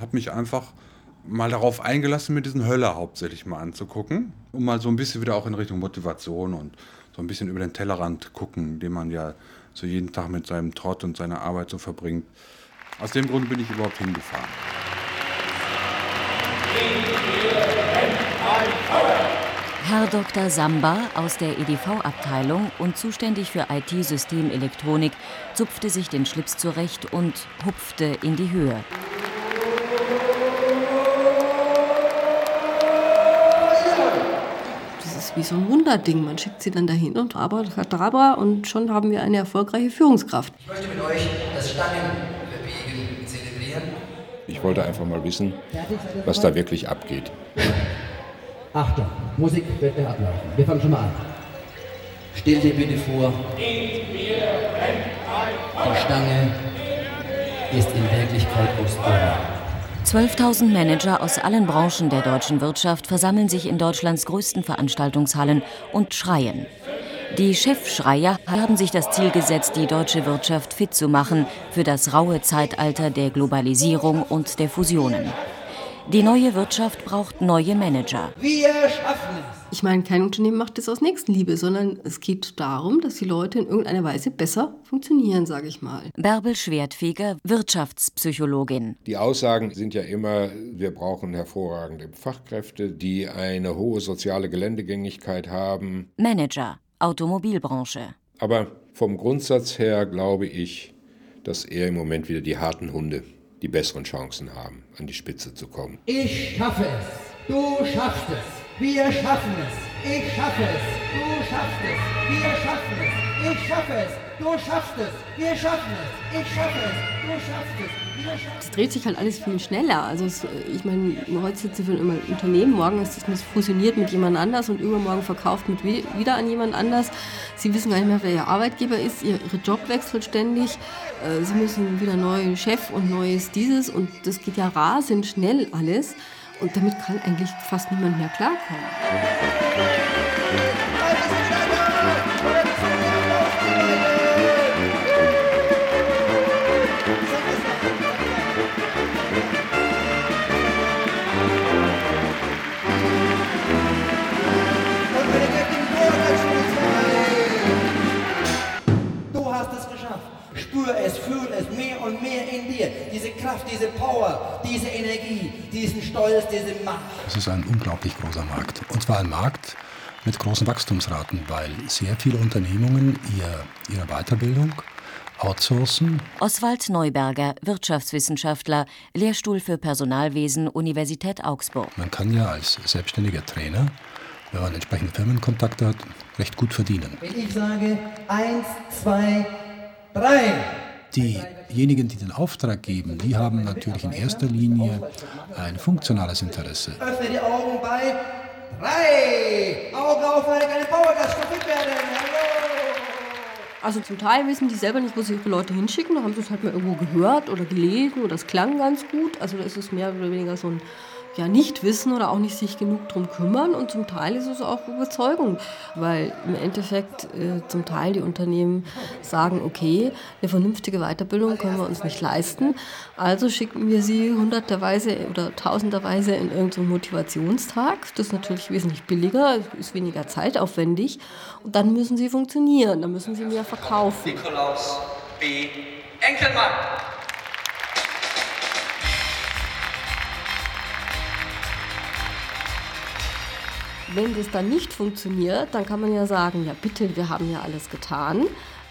Habe mich einfach mal darauf eingelassen, mir diesen Hölle hauptsächlich mal anzugucken, um mal so ein bisschen wieder auch in Richtung Motivation und so ein bisschen über den Tellerrand gucken, den man ja so jeden Tag mit seinem Trott und seiner Arbeit so verbringt. Aus dem Grund bin ich überhaupt hingefahren. Herr Dr. Samba aus der EDV-Abteilung und zuständig für IT-Systemelektronik zupfte sich den Schlips zurecht und hupfte in die Höhe. Ist wie so ein Wunderding. Man schickt sie dann dahin und Abracadabra und schon haben wir eine erfolgreiche Führungskraft. Ich möchte mit euch das Stangenbewegen zelebrieren. Ich wollte einfach mal wissen, was da wirklich abgeht. Achtung, Musik wird gleich ablaufen. Wir fangen schon mal an. Stell dir bitte vor, die Stange ist in Wirklichkeit aus Bohrer. 12.000 Manager aus allen Branchen der deutschen Wirtschaft versammeln sich in Deutschlands größten Veranstaltungshallen und schreien. Die Chefschreier haben sich das Ziel gesetzt, die deutsche Wirtschaft fit zu machen für das raue Zeitalter der Globalisierung und der Fusionen. Die neue Wirtschaft braucht neue Manager. Wir schaffen es. Ich meine, kein Unternehmen macht das aus Nächstenliebe, sondern es geht darum, dass die Leute in irgendeiner Weise besser funktionieren, sage ich mal. Bärbel Schwertfeger, Wirtschaftspsychologin. Die Aussagen sind ja immer, wir brauchen hervorragende Fachkräfte, die eine hohe soziale Geländegängigkeit haben. Manager, Automobilbranche. Aber vom Grundsatz her glaube ich, dass eher im Moment wieder die harten Hunde die besseren Chancen haben, an die Spitze zu kommen. Ich schaffe es. Du schaffst es. Wir schaffen es. Ich schaffe es. Du schaffst es. Wir schaffen es. Ich schaffe es. Du schaffst es. Wir schaffen es. Ich schaffe es. Du schaffst es. Wir schaffen es. Es dreht sich halt alles viel schneller. Also es, ich meine, heute sitzen wir immer im Unternehmen, morgen ist es fusioniert mit jemand anders und übermorgen verkauft mit wie- wieder an jemand anders. Sie wissen gar nicht mehr, wer ihr Arbeitgeber ist. Ihr, ihre Job wechselt ständig. Äh, Sie müssen wieder neuen Chef und neues dieses und das geht ja rasend schnell alles. Und damit kann eigentlich fast niemand mehr klarkommen. Diesen Stolz, diese Macht. Es ist ein unglaublich großer Markt. Und zwar ein Markt mit großen Wachstumsraten, weil sehr viele Unternehmungen ihr, ihre Weiterbildung outsourcen. Oswald Neuberger, Wirtschaftswissenschaftler, Lehrstuhl für Personalwesen, Universität Augsburg. Man kann ja als selbstständiger Trainer, wenn man entsprechende Firmenkontakte hat, recht gut verdienen. Wenn ich sage, eins, zwei, drei. Diejenigen, die den Auftrag geben, die haben natürlich in erster Linie ein funktionales Interesse. Öffne die Augen bei drei. Augen auf, weil keine Powergas stoppiert werden. Hallo. Also zum Teil wissen die selber nicht, wo sie ihre Leute hinschicken. Da haben sie es halt mal irgendwo gehört oder gelesen oder es klang ganz gut. Also da ist es mehr oder weniger so ein ja, Nicht-Wissen oder auch nicht sich genug drum kümmern. Und zum Teil ist es auch Überzeugung, weil im Endeffekt äh, zum Teil die Unternehmen sagen, okay, eine vernünftige Weiterbildung können wir uns nicht leisten. Also schicken wir sie hunderterweise oder tausenderweise in irgendeinen Motivationstag. Das ist natürlich wesentlich billiger, ist weniger zeitaufwendig. Und dann müssen sie funktionieren, dann müssen sie mehr verkaufen. Nikolaus B. Enkelmann. Wenn das dann nicht funktioniert, dann kann man ja sagen, ja bitte, wir haben ja alles getan,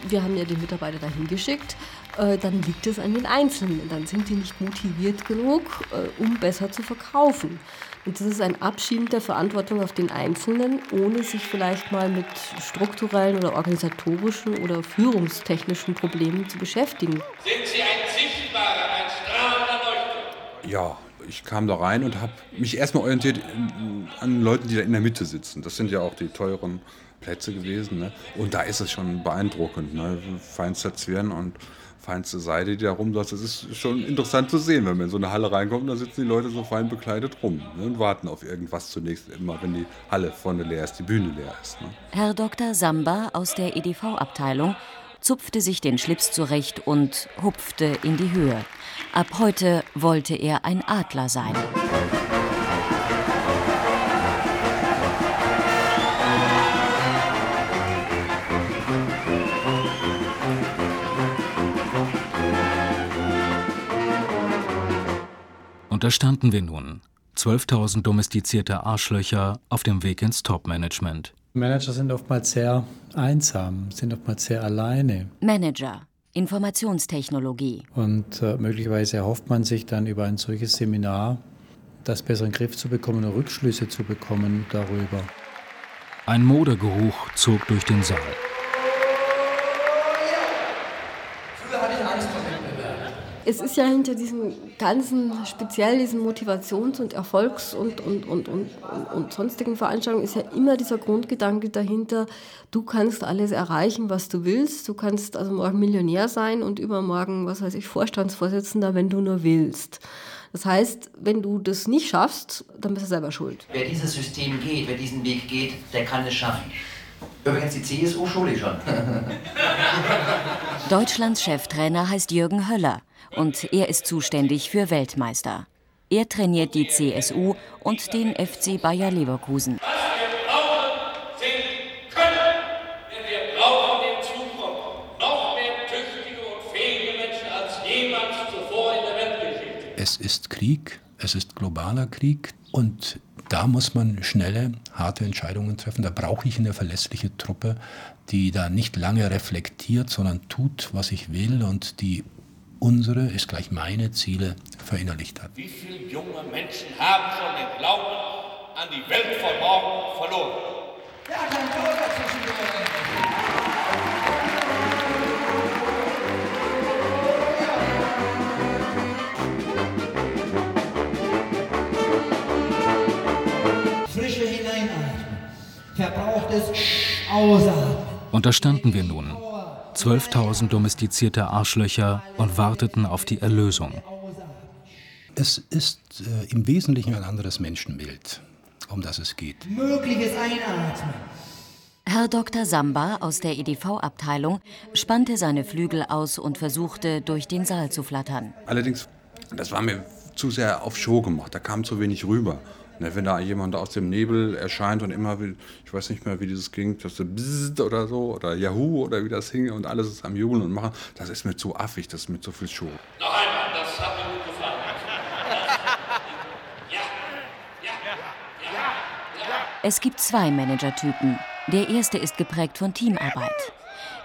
wir haben ja die Mitarbeiter dahin geschickt, äh, dann liegt es an den Einzelnen. Dann sind die nicht motiviert genug, äh, um besser zu verkaufen. Und das ist ein Abschieben der Verantwortung auf den Einzelnen, ohne sich vielleicht mal mit strukturellen oder organisatorischen oder führungstechnischen Problemen zu beschäftigen. Sind Sie ein sichtbarer, ein strahlender Leuchtturm? Ja, ich kam da rein und habe mich erstmal orientiert an Leuten, die da in der Mitte sitzen. Das sind ja auch die teuren Plätze gewesen. Ne? Und da ist es schon beeindruckend. Ne? Feinster Zwirn und feinste Seide, die da rumläuft. Das ist schon interessant zu sehen, wenn man in so eine Halle reinkommt da sitzen die Leute so fein bekleidet rum ne? und warten auf irgendwas zunächst, immer wenn die Halle vorne leer ist, die Bühne leer ist. Ne? Herr Dr. Samba aus der EDV-Abteilung zupfte sich den Schlips zurecht und hupfte in die Höhe. Ab heute wollte er ein Adler sein. Und da standen wir nun, 12.000 domestizierte Arschlöcher auf dem Weg ins Top-Management. Manager sind oftmals sehr einsam, sind oftmals sehr alleine. Manager, Informationstechnologie. Und äh, möglicherweise erhofft man sich dann über ein solches Seminar, das besser in den Griff zu bekommen oder Rückschlüsse zu bekommen darüber. Ein Modergeruch zog durch den Saal. Es ist ja hinter diesen ganzen, speziell diesen Motivations- und Erfolgs- und, und, und, und, und, sonstigen Veranstaltungen, ist ja immer dieser Grundgedanke dahinter, du kannst alles erreichen, was du willst. Du kannst also morgen Millionär sein und übermorgen, was weiß ich, Vorstandsvorsitzender, wenn du nur willst. Das heißt, wenn du das nicht schaffst, dann bist du selber schuld. Wer dieses System geht, wer diesen Weg geht, der kann es schaffen. Übrigens, die CSU schule ich schon. Deutschlands Cheftrainer heißt Jürgen Höller und er ist zuständig für Weltmeister. Er trainiert die CSU und den FC Bayer Leverkusen. Was wir brauchen, sind Können. Denn wir brauchen in Zukunft noch mehr tüchtige und fähige Menschen als jemals zuvor in der Weltgeschichte. Es ist Krieg, es ist globaler Krieg und da muss man schnelle, harte Entscheidungen treffen. Da brauche ich eine verlässliche Truppe, die da nicht lange reflektiert, sondern tut, was ich will und die unsere ist gleich meine Ziele verinnerlicht hat. Wie viele junge Menschen haben schon den Glauben an die Welt von morgen verloren? Ja, kein Tor dazwischen. Verbrauchtes ausatmen. Und da standen wir nun, 12.000 domestizierte Arschlöcher und warteten auf die Erlösung. Es ist äh, im Wesentlichen ein anderes Menschenbild, um das es geht. Mögliches Einatmen. Herr Dr. Samba aus der EDV-Abteilung spannte seine Flügel aus und versuchte, durch den Saal zu flattern. Allerdings, das war mir zu sehr auf Show gemacht, da kam zu wenig rüber. Ne, wenn da jemand aus dem Nebel erscheint und immer, will, ich weiß nicht mehr, wie dieses ging, das so Bzzzt oder so, oder Yahoo oder wie das hing und alles ist am Jubeln und machen, das ist mir zu affig, das ist mir zu viel Show. Noch einmal, das hat mir gut gefallen. Es gibt zwei Managertypen. Der erste ist geprägt von Teamarbeit.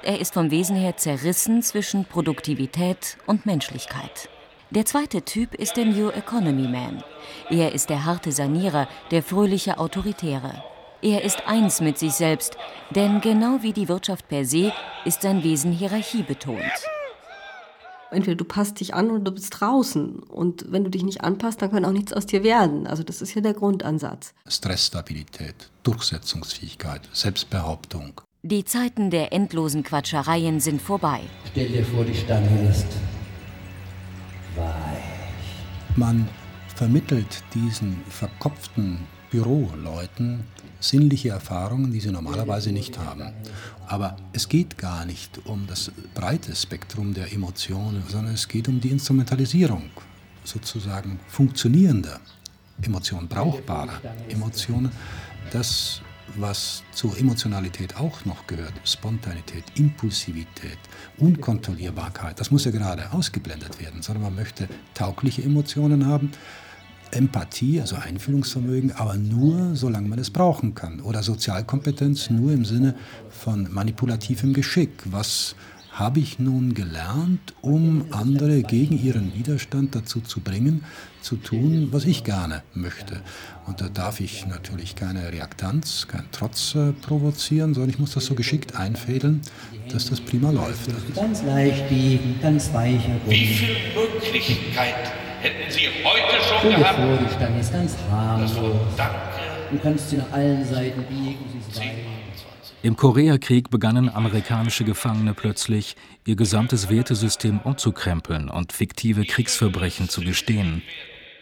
Er ist vom Wesen her zerrissen zwischen Produktivität und Menschlichkeit. Der zweite Typ ist der New Economy Man. Er ist der harte Sanierer, der fröhliche Autoritäre. Er ist eins mit sich selbst, denn genau wie die Wirtschaft per se ist sein Wesen hierarchiebetont. Entweder du passt dich an oder du bist draußen. Und wenn du dich nicht anpasst, dann kann auch nichts aus dir werden. Also das ist ja der Grundansatz. Stressstabilität, Durchsetzungsfähigkeit, Selbstbehauptung. Die Zeiten der endlosen Quatschereien sind vorbei. Stell dir vor, die Stange ist. Man vermittelt diesen verkopften Büroleuten sinnliche Erfahrungen, die sie normalerweise nicht haben. Aber es geht gar nicht um das breite Spektrum der Emotionen, sondern es geht um die Instrumentalisierung sozusagen funktionierender Emotionen, brauchbarer Emotionen. Das, was zur Emotionalität auch noch gehört, Spontanität, Impulsivität, Unkontrollierbarkeit, das muss ja gerade ausgeblendet werden, sondern man möchte taugliche Emotionen haben, Empathie, also Einfühlungsvermögen, aber nur, solange man es brauchen kann. Oder Sozialkompetenz nur im Sinne von manipulativem Geschick. Was habe ich nun gelernt, um andere gegen ihren Widerstand dazu zu bringen, zu tun, was ich gerne möchte. Und da darf ich natürlich keine Reaktanz, keinen Trotz äh, provozieren, sondern ich muss das so geschickt einfädeln, dass das prima läuft. Ganz leicht biegen, ganz weicher Wie Gummi. viel Möglichkeit hätten Sie heute schon gehabt? vor, die Stange ist ganz harmlos. Danke. Du kannst sie nach allen Seiten biegen, sie ist weich. Im Koreakrieg begannen amerikanische Gefangene plötzlich, ihr gesamtes Wertesystem umzukrempeln und fiktive Kriegsverbrechen zu gestehen,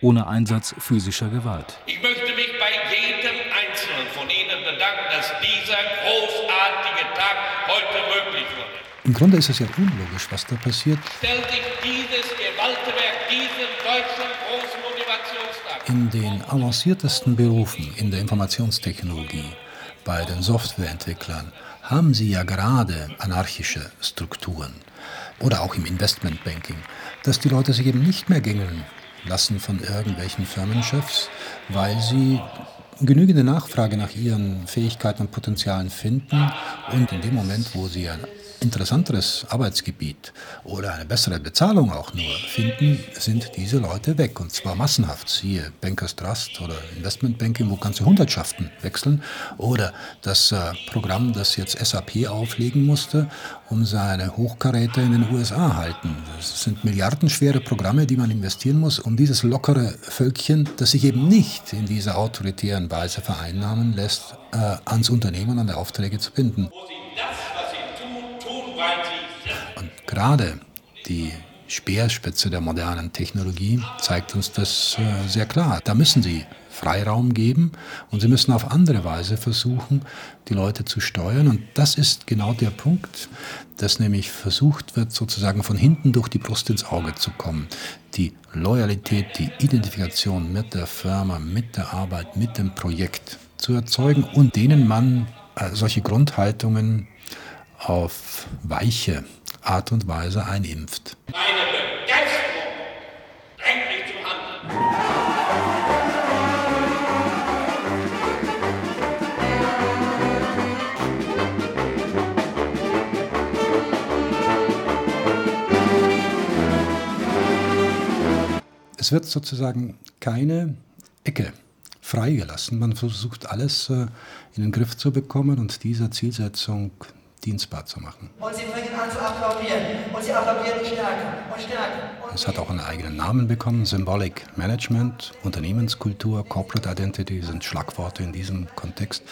ohne Einsatz physischer Gewalt. Ich möchte mich bei jedem Einzelnen von Ihnen bedanken, dass dieser großartige Tag heute möglich wurde. Im Grunde ist es ja unlogisch, was da passiert. Stell dich dieses Gewaltwerk, diesem deutschen großen Motivationstag. In den avanciertesten Berufen in der Informationstechnologie, bei den Softwareentwicklern, haben sie ja gerade anarchische Strukturen. Oder auch im Investmentbanking, dass die Leute sich eben nicht mehr gängeln lassen von irgendwelchen Firmenchefs, weil sie genügende Nachfrage nach ihren Fähigkeiten und Potenzialen finden und in dem Moment, wo sie ein interessanteres Arbeitsgebiet oder eine bessere Bezahlung auch nur finden, sind diese Leute weg. Und zwar massenhaft. Siehe Bankers Trust oder Investmentbanking, wo ganze Hundertschaften wechseln. Oder das äh, Programm, das jetzt SAP auflegen musste, um seine Hochkaräter in den USA halten. Das sind milliardenschwere Programme, die man investieren muss, um dieses lockere Völkchen, das sich eben nicht in dieser autoritären Weise vereinnahmen lässt, äh, ans Unternehmen, an die Aufträge zu binden. Gerade die Speerspitze der modernen Technologie zeigt uns das äh, sehr klar. Da müssen sie Freiraum geben und sie müssen auf andere Weise versuchen, die Leute zu steuern. Und das ist genau der Punkt, dass nämlich versucht wird, sozusagen von hinten durch die Brust ins Auge zu kommen. Die Loyalität, die Identifikation mit der Firma, mit der Arbeit, mit dem Projekt zu erzeugen und denen man äh, solche Grundhaltungen auf weiche Art und Weise einimpft. Meine Begeisterung drängt mich zum Handeln. Es wird sozusagen keine Ecke freigelassen. Man versucht alles äh, in den Griff zu bekommen und dieser Zielsetzung dienstbar zu machen. Und sie fingen an zu applaudieren. Und sie applaudieren stärker und stärker. Und Es hat auch einen eigenen Namen bekommen. Symbolic Management, Unternehmenskultur, Corporate Identity sind Schlagworte in diesem Kontext.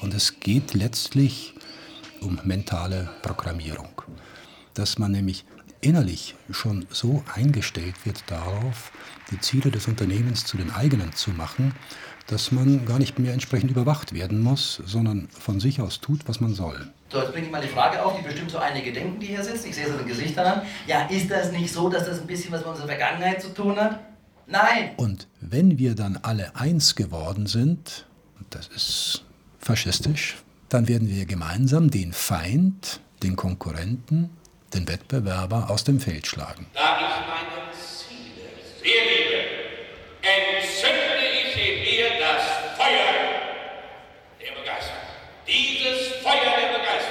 Und es geht letztlich um mentale Programmierung. Dass man nämlich innerlich schon so eingestellt wird darauf, die Ziele des Unternehmens zu den eigenen zu machen, dass man gar nicht mehr entsprechend überwacht werden muss, sondern von sich aus tut, was man soll. So, jetzt bringe ich mal die Frage auf, die bestimmt so einige denken, die hier sitzen. Ich sehe so den Gesichtern an. Ja, ist das nicht so, dass das ein bisschen was mit unserer Vergangenheit zu tun hat? Nein! Und wenn wir dann alle eins geworden sind, und das ist faschistisch, dann werden wir gemeinsam den Feind, den Konkurrenten, den Wettbewerber aus dem Feld schlagen. Da ich meine Ziele sehr liebe, entzünde ich in mir das Feuer der Begeisterung. Dieses Feuer der Begeisterung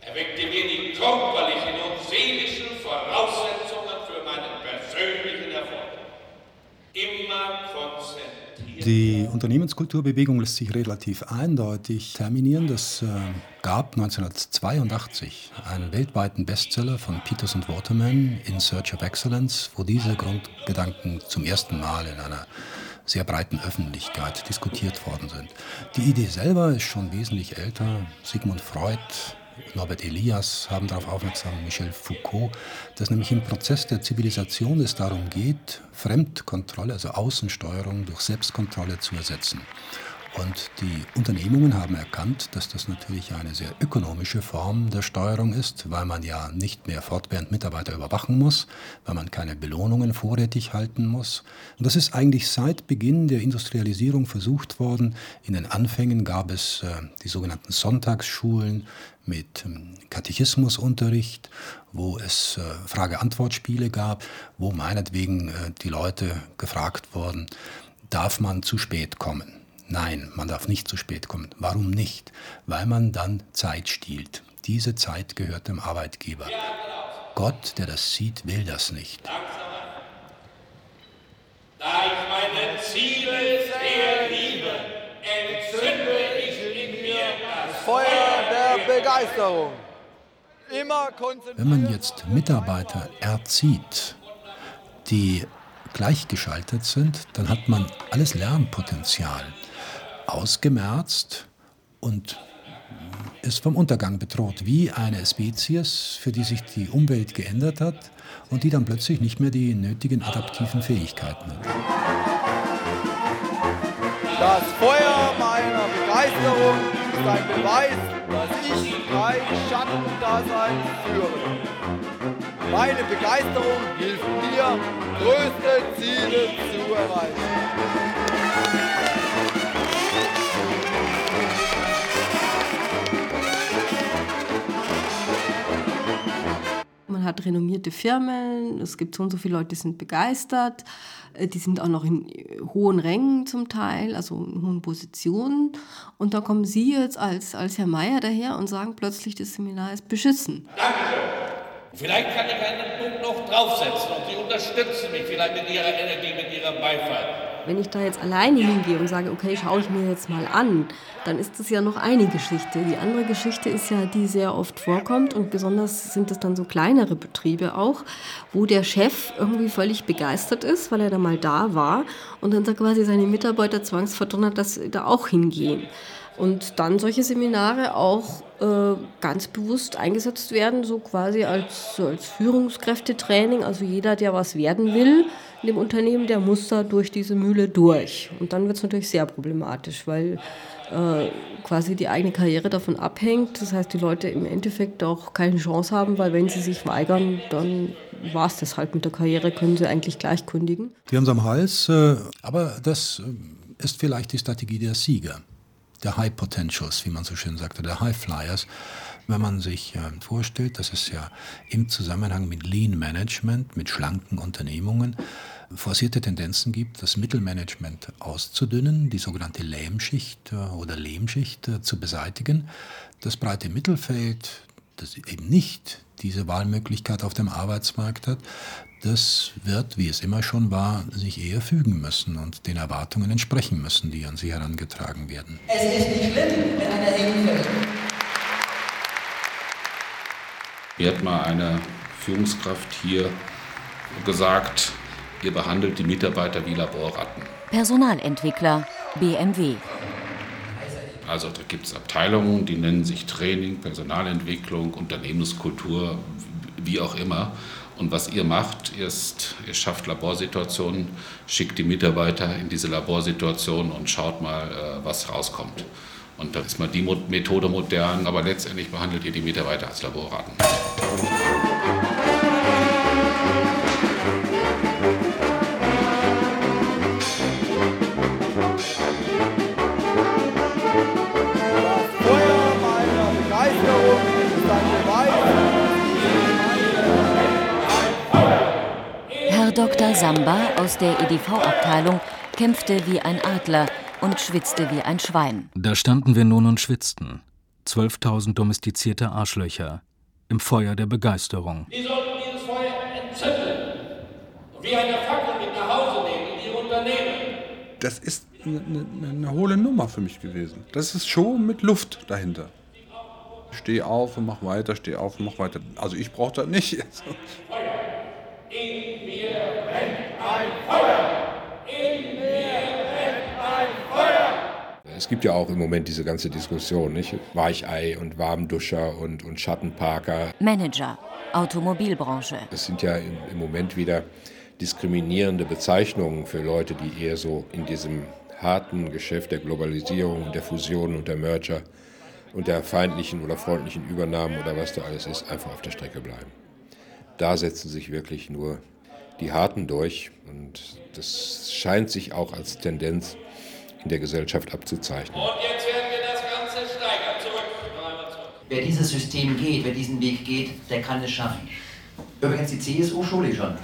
erweckte mir die körperlichen und seelischen Voraussetzungen für meinen persönlichen Erfolg. Immer konzentriert. Die Unternehmenskulturbewegung lässt sich relativ eindeutig terminieren. Das äh, gab 1982 einen weltweiten Bestseller von Peters und Waterman, In Search of Excellence, wo diese Grundgedanken zum ersten Mal in einer sehr breiten Öffentlichkeit diskutiert worden sind. Die Idee selber ist schon wesentlich älter. Sigmund Freud, Norbert Elias haben darauf aufmerksam, Michel Foucault, dass nämlich im Prozess der Zivilisation es darum geht, Fremdkontrolle, also Außensteuerung durch Selbstkontrolle zu ersetzen. Und die Unternehmungen haben erkannt, dass das natürlich eine sehr ökonomische Form der Steuerung ist, weil man ja nicht mehr fortwährend Mitarbeiter überwachen muss, weil man keine Belohnungen vorrätig halten muss. Und das ist eigentlich seit Beginn der Industrialisierung versucht worden. In den Anfängen gab es äh, die sogenannten Sonntagsschulen mit ähm, Katechismusunterricht, wo es äh, Frage-Antwort-Spiele gab, wo meinetwegen äh, die Leute gefragt wurden, darf man zu spät kommen? Nein, man darf nicht zu spät kommen. Warum nicht? Weil man dann Zeit stiehlt. Diese Zeit gehört dem Arbeitgeber. Gott, der das sieht, will das nicht. Da ich meine Ziele sehr liebe, entzünde ich in mir das Feuer der Begeisterung. Wenn man jetzt Mitarbeiter erzieht, die gleichgeschaltet sind, dann hat man alles Lernpotenzial ausgemerzt und ist vom Untergang bedroht, wie eine Spezies, für die sich die Umwelt geändert hat und die dann plötzlich nicht mehr die nötigen adaptiven Fähigkeiten hat. Das Feuer meiner Begeisterung ist ein Beweis, dass ich Bereich Schattendasein führen. Meine Begeisterung hilft mir, größte Ziele zu erreichen. Man hat renommierte Firmen, es gibt so und so viele Leute, die sind begeistert, äh, die sind auch noch in äh, hohen Rängen zum Teil, also in hohen Positionen. Und da kommen Sie jetzt als, als Herr Meier daher und sagen plötzlich, das Seminar ist beschissen. Vielleicht kann ich einen Punkt noch draufsetzen und Sie unterstützen mich vielleicht mit Ihrer Energie, mit Ihrem Beifall. Wenn ich da jetzt alleine hingehe und sage, okay, schaue ich mir jetzt mal an, dann ist das ja noch eine Geschichte. Die andere Geschichte ist ja, die sehr oft vorkommt und besonders sind es dann so kleinere Betriebe auch, wo der Chef irgendwie völlig begeistert ist, weil er da mal da war und dann quasi seine Mitarbeiter zwangsverdonnert, dass sie da auch hingehen. Und dann solche Seminare auch äh, ganz bewusst eingesetzt werden, so quasi als, so als Führungskräftetraining. Also jeder, der was werden will in dem Unternehmen, der muss da durch diese Mühle durch. Und dann wird es natürlich sehr problematisch, weil äh, quasi die eigene Karriere davon abhängt. Das heißt, die Leute im Endeffekt auch keine Chance haben, weil wenn sie sich weigern, dann war es das halt mit der Karriere, können sie eigentlich gleich kündigen. Die haben es am Hals, äh, aber das ist vielleicht die Strategie der Sieger der High Potentials, wie man so schön sagte, der High Flyers. Wenn man sich äh, vorstellt, dass es ja im Zusammenhang mit Lean Management, mit schlanken Unternehmungen, forcierte Tendenzen gibt, das Mittelmanagement auszudünnen, die sogenannte Lähmschicht äh, oder Lehmschicht äh, zu beseitigen, das breite Mittelfeld, das eben nicht diese Wahlmöglichkeit auf dem Arbeitsmarkt hat, das wird, wie es immer schon war, sich eher fügen müssen und den Erwartungen entsprechen müssen, die an sie herangetragen werden. Es ist nicht schlimm, wenn einer hinfällt. Mir hat mal eine Führungskraft hier gesagt, ihr behandelt die Mitarbeiter wie Laborratten. Personalentwickler BMW. Also da gibt es Abteilungen, die nennen sich Training, Personalentwicklung, Unternehmenskultur, wie auch immer. Und was ihr macht, ist, ihr schafft Laborsituationen, schickt die Mitarbeiter in diese Laborsituationen und schaut mal, äh, was rauskommt. Und da ist mal die Methode modern, aber letztendlich behandelt ihr die Mitarbeiter als Laborraten. Samba aus der EDV-Abteilung kämpfte wie ein Adler und schwitzte wie ein Schwein. Da standen wir nun und schwitzten. 12.000 domestizierte Arschlöcher im Feuer der Begeisterung. Sie sollten dieses Feuer entzünden und wie eine Fackel mit nach Hause nehmen in Ihr Unternehmen. Das ist eine, eine, eine hohle Nummer für mich gewesen. Das ist Show mit Luft dahinter. Steh auf und mach weiter, steh auf und mach weiter. Also ich brauche das nicht. Feuer. In mir. Es gibt ja auch im Moment diese ganze Diskussion, nicht? Weichei und Warmduscher und, und Schattenparker. Manager, Automobilbranche. Das sind ja im, im Moment wieder diskriminierende Bezeichnungen für Leute, die eher so in diesem harten Geschäft der Globalisierung, der Fusionen und der Merger und der feindlichen oder freundlichen Übernahmen oder was da alles ist, einfach auf der Strecke bleiben. Da setzen sich wirklich nur die Harten durch und das scheint sich auch als Tendenz in der Gesellschaft abzuzeichnen. Und jetzt werden wir das Ganze steigern. Zurück. Zurück. Wer dieses System geht, wer diesen Weg geht, der kann es schaffen. Übrigens, die CSU schule ich schon.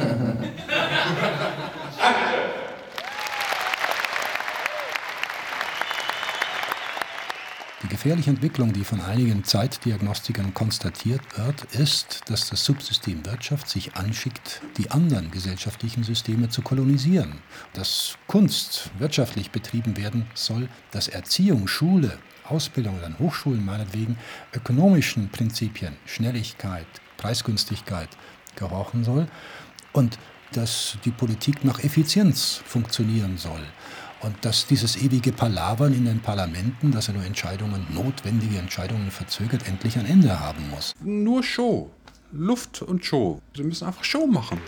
Die gefährliche Entwicklung, die von einigen Zeitdiagnostikern konstatiert wird, ist, dass das Subsystem Wirtschaft sich anschickt, die anderen gesellschaftlichen Systeme zu kolonisieren. Dass Kunst wirtschaftlich betrieben werden soll, dass Erziehung, Schule, Ausbildung oder Hochschulen meinetwegen ökonomischen Prinzipien, Schnelligkeit, Preisgünstigkeit gehorchen soll und dass die Politik nach Effizienz funktionieren soll. Und dass dieses ewige Palavern in den Parlamenten, dass er nur Entscheidungen, notwendige Entscheidungen verzögert, endlich ein Ende haben muss. Nur Show. Luft und Show. Sie müssen einfach Show machen.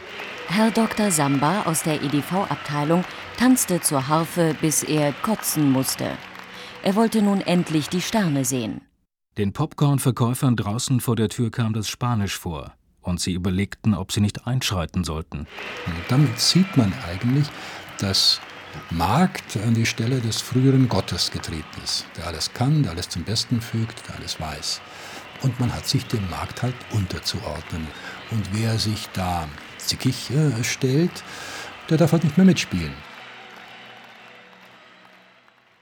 Herr Dr. Samba aus der EDV-Abteilung tanzte zur Harfe, bis er kotzen musste. Er wollte nun endlich die Sterne sehen. Den Popcorn-Verkäufern draußen vor der Tür kam das Spanisch vor und sie überlegten, ob sie nicht einschreiten sollten. Und damit sieht man eigentlich, dass Markt an die Stelle des früheren Gottes getreten ist, der alles kann, der alles zum Besten fügt, der alles weiß. Und man hat sich dem Markt halt unterzuordnen. Und wer sich da zickig stellt, der darf halt nicht mehr mitspielen.